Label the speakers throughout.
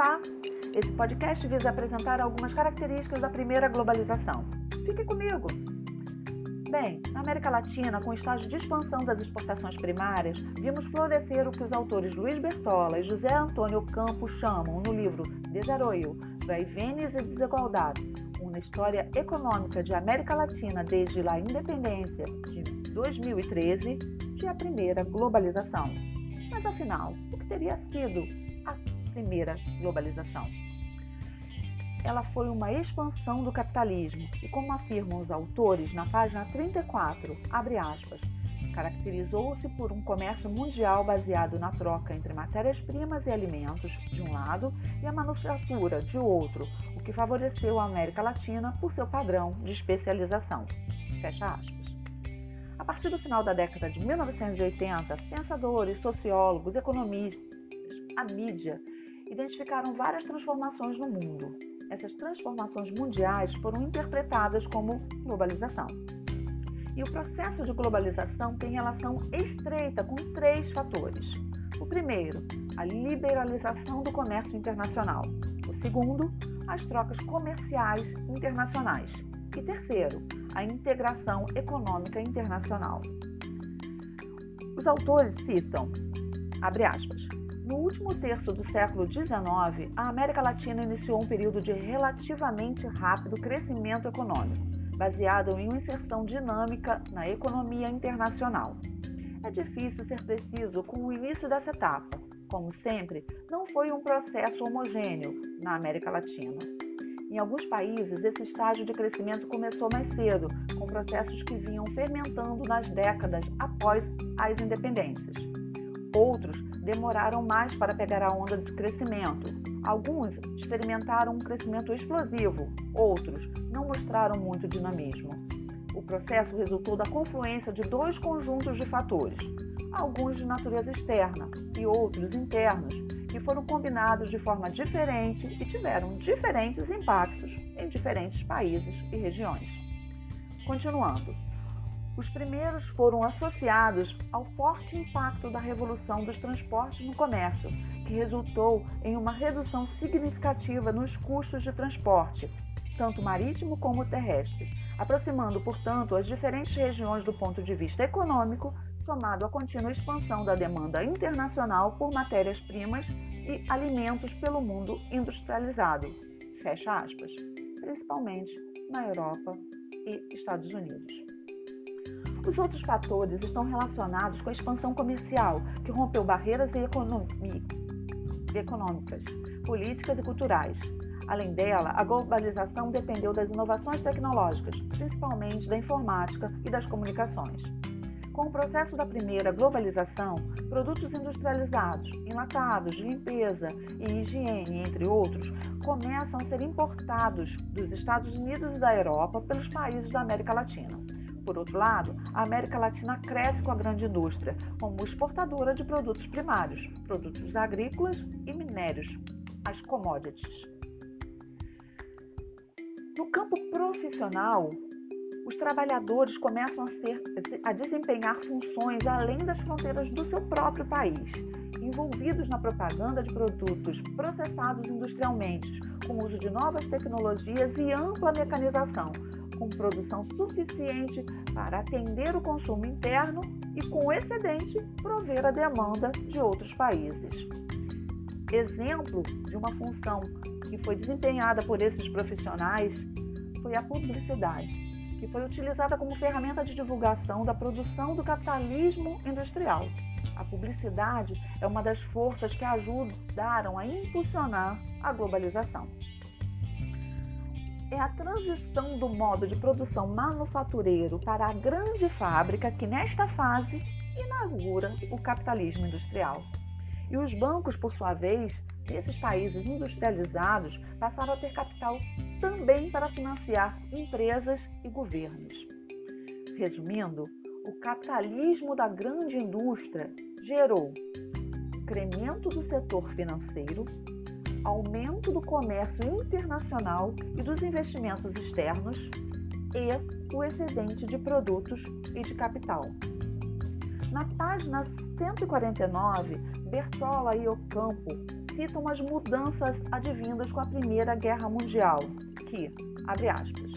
Speaker 1: Olá! Esse podcast visa apresentar algumas características da primeira globalização. Fique comigo! Bem, na América Latina, com o estágio de expansão das exportações primárias, vimos florescer o que os autores Luiz Bertola e José Antônio Campos chamam no livro Desarrollo, Vaivenes e Desigualdade, uma história econômica de América Latina desde a independência de 2013, de a primeira globalização. Mas afinal, o que teria sido primeira globalização? Ela foi uma expansão do capitalismo e, como afirmam os autores na página 34, abre aspas, caracterizou-se por um comércio mundial baseado na troca entre matérias-primas e alimentos, de um lado, e a manufatura, de outro, o que favoreceu a América Latina por seu padrão de especialização. Fecha aspas. A partir do final da década de 1980, pensadores, sociólogos, economistas, a mídia identificaram várias transformações no mundo. Essas transformações mundiais foram interpretadas como globalização. E o processo de globalização tem relação estreita com três fatores. O primeiro, a liberalização do comércio internacional. O segundo, as trocas comerciais internacionais. E terceiro, a integração econômica internacional. Os autores citam, abre aspas, no último terço do século XIX, a América Latina iniciou um período de relativamente rápido crescimento econômico, baseado em uma inserção dinâmica na economia internacional. É difícil ser preciso com o início dessa etapa. Como sempre, não foi um processo homogêneo na América Latina. Em alguns países, esse estágio de crescimento começou mais cedo, com processos que vinham fermentando nas décadas após as independências. Outros demoraram mais para pegar a onda de crescimento. Alguns experimentaram um crescimento explosivo, outros não mostraram muito dinamismo. O processo resultou da confluência de dois conjuntos de fatores, alguns de natureza externa e outros internos, que foram combinados de forma diferente e tiveram diferentes impactos em diferentes países e regiões. Continuando, os primeiros foram associados ao forte impacto da revolução dos transportes no comércio, que resultou em uma redução significativa nos custos de transporte, tanto marítimo como terrestre, aproximando, portanto, as diferentes regiões do ponto de vista econômico, somado à contínua expansão da demanda internacional por matérias-primas e alimentos pelo mundo industrializado. Fecha aspas. Principalmente na Europa e Estados Unidos. Os outros fatores estão relacionados com a expansão comercial, que rompeu barreiras econômicas, políticas e culturais. Além dela, a globalização dependeu das inovações tecnológicas, principalmente da informática e das comunicações. Com o processo da primeira globalização, produtos industrializados, enlatados, limpeza e higiene, entre outros, começam a ser importados dos Estados Unidos e da Europa pelos países da América Latina. Por outro lado, a América Latina cresce com a grande indústria, como exportadora de produtos primários, produtos agrícolas e minérios, as commodities. No campo profissional, os trabalhadores começam a, ser, a desempenhar funções além das fronteiras do seu próprio país, envolvidos na propaganda de produtos processados industrialmente, com o uso de novas tecnologias e ampla mecanização, com produção suficiente para atender o consumo interno e, com excedente, prover a demanda de outros países. Exemplo de uma função que foi desempenhada por esses profissionais foi a publicidade que foi utilizada como ferramenta de divulgação da produção do capitalismo industrial. A publicidade é uma das forças que ajudaram a impulsionar a globalização. É a transição do modo de produção manufatureiro para a grande fábrica que, nesta fase, inaugura o capitalismo industrial. E os bancos, por sua vez, nesses países industrializados, passaram a ter capital também para financiar empresas e governos. Resumindo, o capitalismo da grande indústria gerou incremento do setor financeiro, aumento do comércio internacional e dos investimentos externos e o excedente de produtos e de capital. Na página 149, Bertola e Ocampo citam as mudanças advindas com a Primeira Guerra Mundial, que, abre aspas,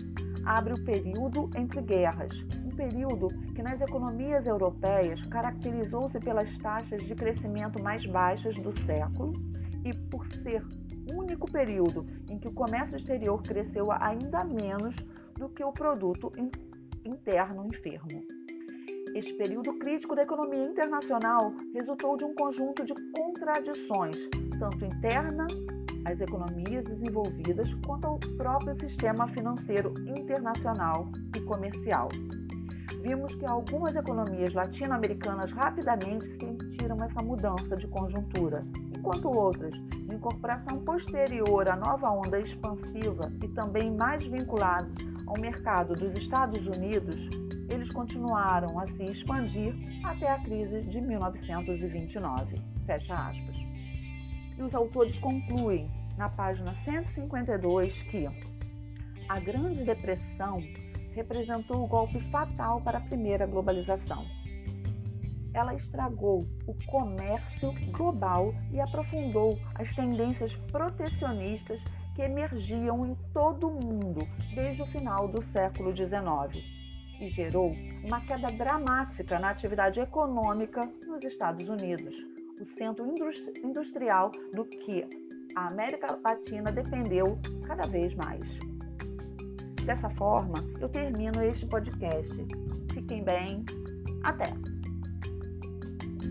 Speaker 1: abre o período entre guerras, um período que nas economias europeias caracterizou-se pelas taxas de crescimento mais baixas do século e por ser único período em que o comércio exterior cresceu ainda menos do que o produto interno enfermo. Este período crítico da economia internacional resultou de um conjunto de contradições, tanto interna às economias desenvolvidas quanto ao próprio sistema financeiro internacional e comercial. Vimos que algumas economias latino-americanas rapidamente sentiram essa mudança de conjuntura, enquanto outras, de incorporação posterior à nova onda expansiva e também mais vinculados ao mercado dos Estados Unidos, eles continuaram a se expandir até a crise de 1929. Fecha aspas. E os autores concluem na página 152 que a Grande Depressão representou o golpe fatal para a primeira globalização. Ela estragou o comércio global e aprofundou as tendências protecionistas que emergiam em todo o mundo desde o final do século XIX e gerou uma queda dramática na atividade econômica nos Estados Unidos, o centro industrial do que a América Latina dependeu cada vez mais. Dessa forma, eu termino este podcast. Fiquem bem. Até!